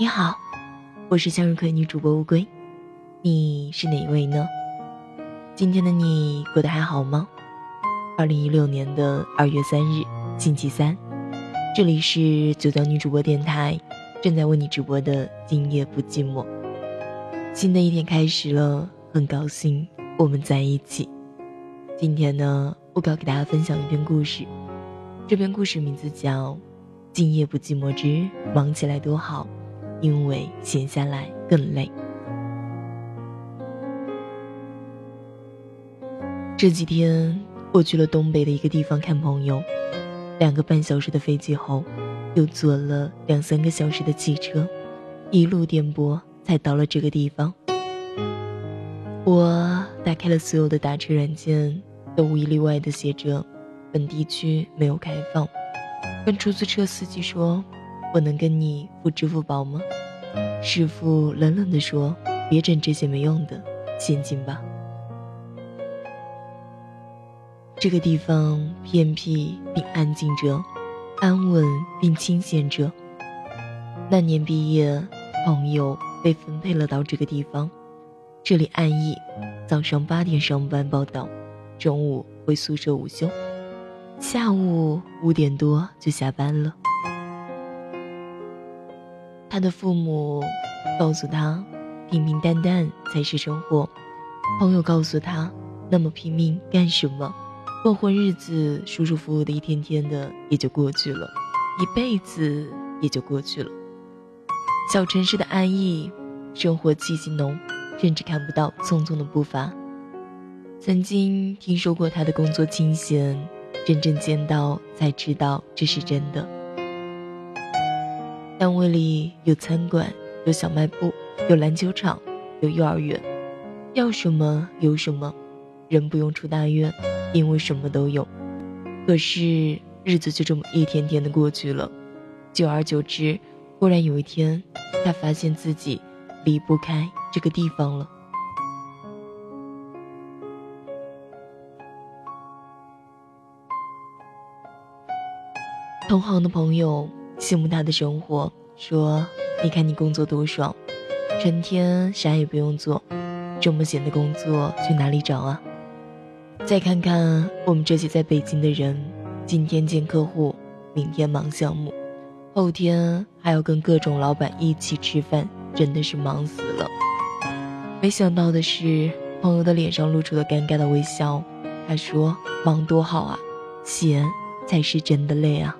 你好，我是向日葵女主播乌龟，你是哪一位呢？今天的你过得还好吗？二零一六年的二月三日，星期三，这里是九江女主播电台，正在为你直播的今夜不寂寞。新的一天开始了，很高兴我们在一起。今天呢，我要给大家分享一篇故事，这篇故事名字叫《今夜不寂寞之忙起来多好》，因为闲下来更累。这几天。我去了东北的一个地方看朋友，两个半小时的飞机后，又坐了两三个小时的汽车，一路颠簸才到了这个地方。我打开了所有的打车软件，都无一例外的写着“本地区没有开放”。跟出租车司机说：“我能跟你付支付宝吗？”师傅冷冷地说：“别整这些没用的，现金吧。”这个地方偏僻并安静着，安稳并清闲着。那年毕业，朋友被分配了到这个地方。这里安逸，早上八点上班报道，中午回宿舍午休，下午五点多就下班了。他的父母告诉他，平平淡淡才是生活。朋友告诉他，那么拼命干什么？混混日子，舒舒服服的一天天的也就过去了，一辈子也就过去了。小城市的安逸，生活气息浓，甚至看不到匆匆的步伐。曾经听说过他的工作清闲，真正见到才知道这是真的。单位里有餐馆，有小卖部，有篮球场，有幼儿园，要什么有什么，人不用出大院。因为什么都有，可是日子就这么一天天的过去了，久而久之，忽然有一天，他发现自己离不开这个地方了。同行的朋友羡慕他的生活，说：“你看你工作多爽，成天啥也不用做，这么闲的工作去哪里找啊？”再看看我们这些在北京的人，今天见客户，明天忙项目，后天还要跟各种老板一起吃饭，真的是忙死了。没想到的是，朋友的脸上露出了尴尬的微笑。他说：“忙多好啊，闲才是真的累啊。”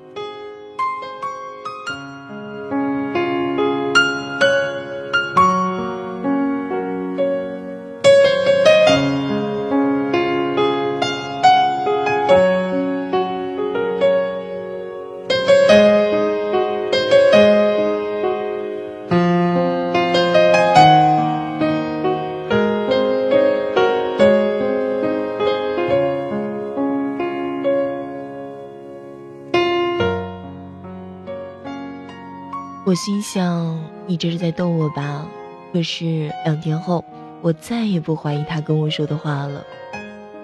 心想，你这是在逗我吧？可是两天后，我再也不怀疑他跟我说的话了。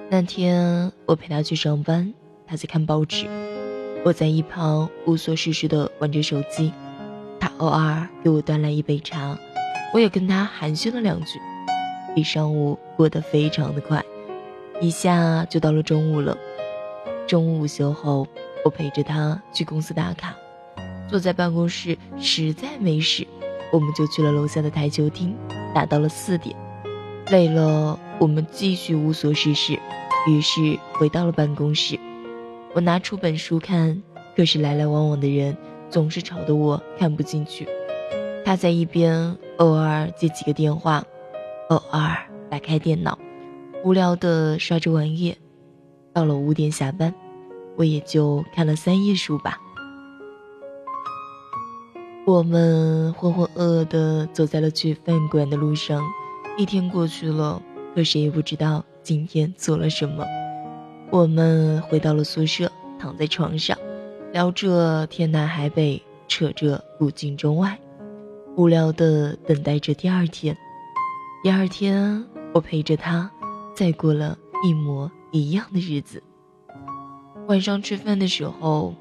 那天我陪他去上班，他在看报纸，我在一旁无所事事的玩着手机。他偶尔给我端来一杯茶，我也跟他寒暄了两句。一上午过得非常的快，一下就到了中午了。中午午休后，我陪着他去公司打卡。坐在办公室实在没事，我们就去了楼下的台球厅，打到了四点。累了，我们继续无所事事，于是回到了办公室。我拿出本书看，可是来来往往的人总是吵得我看不进去。他在一边偶尔接几个电话，偶尔打开电脑，无聊的刷着玩页。到了五点下班，我也就看了三页书吧。我们浑浑噩噩地走在了去饭馆的路上，一天过去了，可谁也不知道今天做了什么。我们回到了宿舍，躺在床上，聊着天南海北，扯着古今中外，无聊地等待着第二天。第二天，我陪着他，再过了一模一样的日子。晚上吃饭的时候，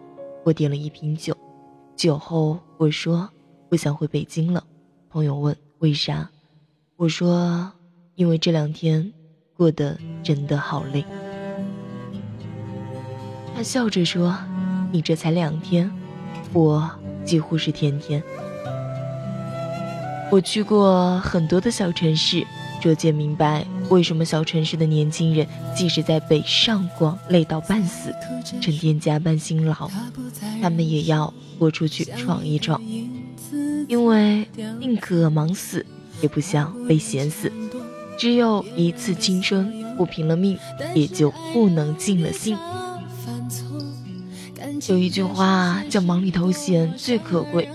我点了一瓶酒。酒后，我说：“不想回北京了。朋友问为啥，我说因为这两天过得真的好累。他笑着说：“你这才两天，我几乎是天天。”我去过很多的小城市，逐渐明白为什么小城市的年轻人即使在北上广累到半死，成天加班辛劳，他们也要豁出去闯一闯，因为宁可忙死，也不想被闲死。只有一次青春，不拼了命，也就不能尽了心。有一句话叫“忙里偷闲最可贵”。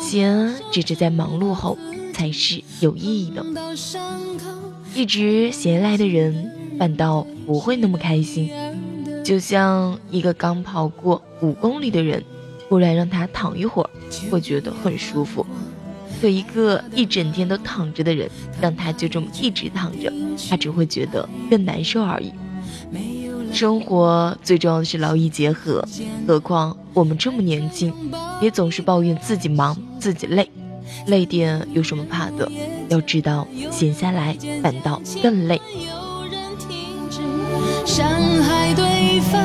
闲只是在忙碌后才是有意义的。一直闲来的人反倒不会那么开心，就像一个刚跑过五公里的人，忽然让他躺一会儿，会觉得很舒服；可一个一整天都躺着的人，让他就这么一直躺着，他只会觉得更难受而已。生活最重要的是劳逸结合，何况我们这么年轻，别总是抱怨自己忙自己累，累点有什么怕的？要知道闲下来反倒更累。伤害对方，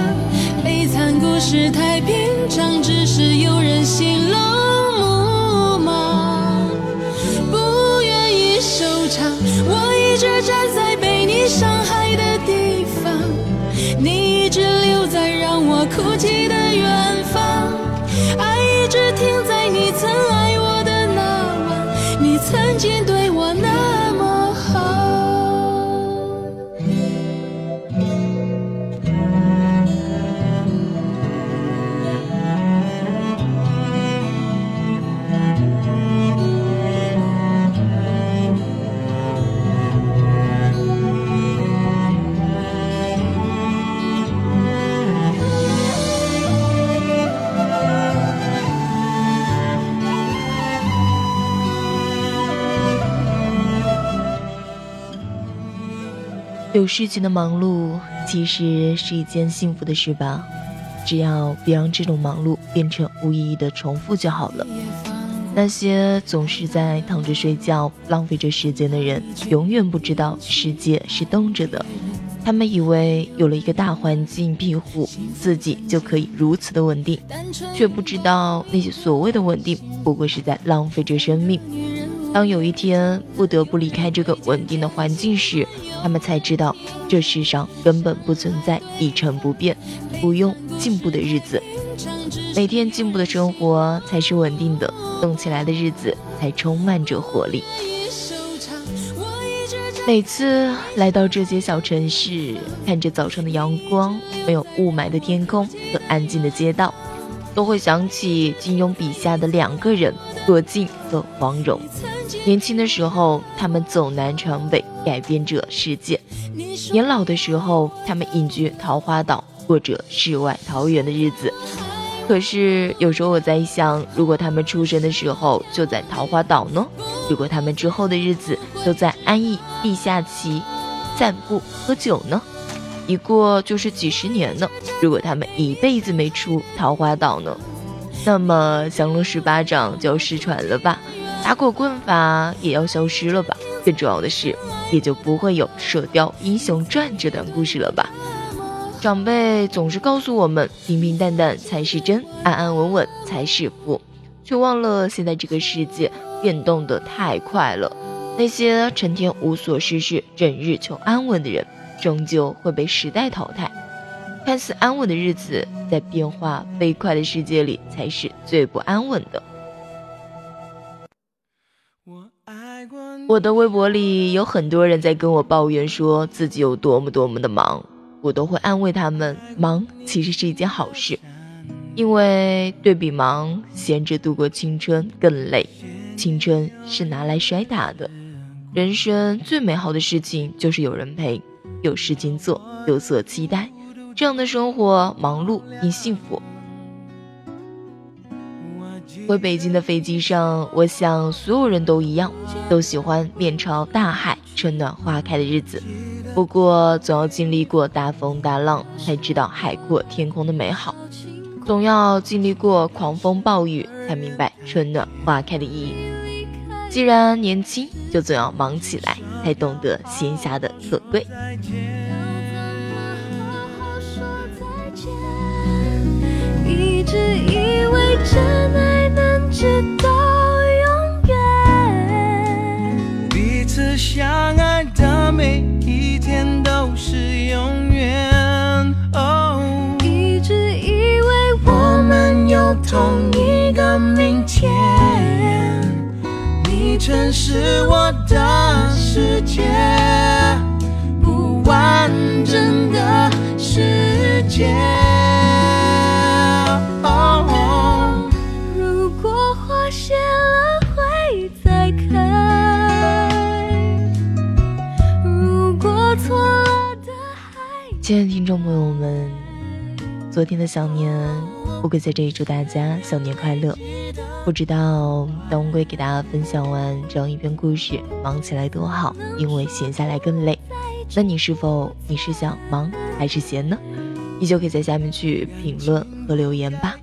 悲惨故事太平常，只是有人心冷有事情的忙碌其实是一件幸福的事吧，只要别让这种忙碌变成无意义的重复就好了。那些总是在躺着睡觉、浪费着时间的人，永远不知道世界是动着的。他们以为有了一个大环境庇护，自己就可以如此的稳定，却不知道那些所谓的稳定，不过是在浪费着生命。当有一天不得不离开这个稳定的环境时，他们才知道，这世上根本不存在一成不变、不用进步的日子。每天进步的生活才是稳定的，动起来的日子才充满着活力。每次来到这些小城市，看着早上的阳光、没有雾霾的天空和安静的街道，都会想起金庸笔下的两个人：郭靖和黄蓉。年轻的时候，他们走南闯北，改变着世界；年老的时候，他们隐居桃花岛，过着世外桃源的日子。可是有时候我在想，如果他们出生的时候就在桃花岛呢？如果他们之后的日子都在安逸地下棋、散步、喝酒呢？一过就是几十年呢？如果他们一辈子没出桃花岛呢？那么降龙十八掌就要失传了吧？打狗棍法也要消失了吧？更重要的是，也就不会有《射雕英雄传》这段故事了吧？长辈总是告诉我们，平平淡淡才是真，安安稳稳才是福，却忘了现在这个世界变动的太快了。那些成天无所事事、整日求安稳的人，终究会被时代淘汰。看似安稳的日子，在变化飞快的世界里，才是最不安稳的。我的微博里有很多人在跟我抱怨，说自己有多么多么的忙，我都会安慰他们，忙其实是一件好事，因为对比忙，闲着度过青春更累，青春是拿来摔打的，人生最美好的事情就是有人陪，有事情做，有所期待，这样的生活忙碌并幸福。回北京的飞机上，我想所有人都一样，都喜欢面朝大海、春暖花开的日子。不过，总要经历过大风大浪，才知道海阔天空的美好。总要经历过狂风暴雨，才明白春暖花开的意义。既然年轻，就总要忙起来，才懂得闲暇的可贵。直以为真爱能直到永远，彼此相爱的每一天都是永远。哦，一直以为我们有同一个明天，你曾是我的世界，不完整的世界。亲爱的听众朋友们，昨天的小年，乌龟在这里祝大家小年快乐。不知道当乌龟给大家分享完这样一篇故事，忙起来多好，因为闲下来更累。那你是否你是想忙还是闲呢？依旧可以在下面去评论和留言吧。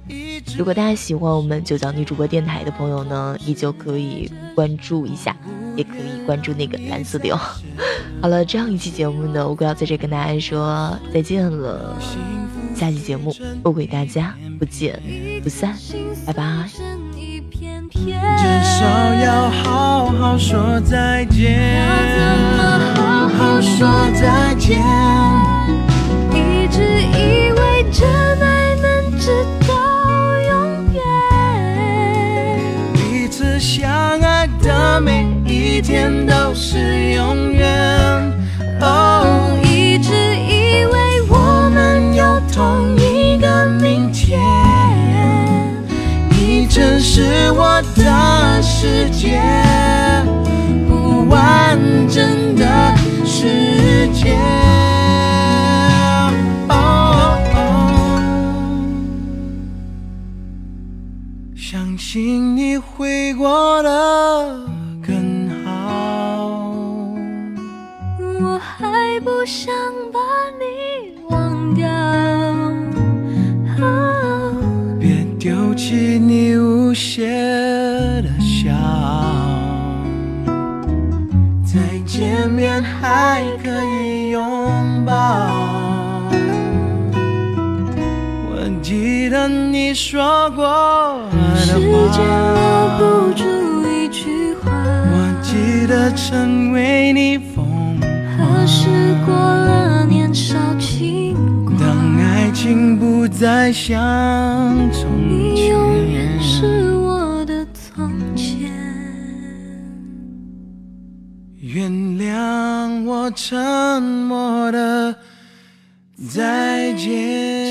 如果大家喜欢我们九江女主播电台的朋友呢，依旧可以关注一下，也可以关注那个蓝色的哟。好了，这样一期节目呢，乌龟要在这跟大家说再见了。下期节目，乌龟大家不见不散，拜拜。至少要好好说再见，好好说再见。一直以为真爱能直到永远，彼此相爱的每一天都是永远。是我的世界，不完整的世界。哦相信你会过得更好。我还不想把你忘掉。啊别丢弃你无邪的笑，再见面还可以拥抱。我记得你说过的时间留，不住一句话，我记得曾为你疯狂何时过了年少轻狂？当爱情不再像从前。我沉默的再见。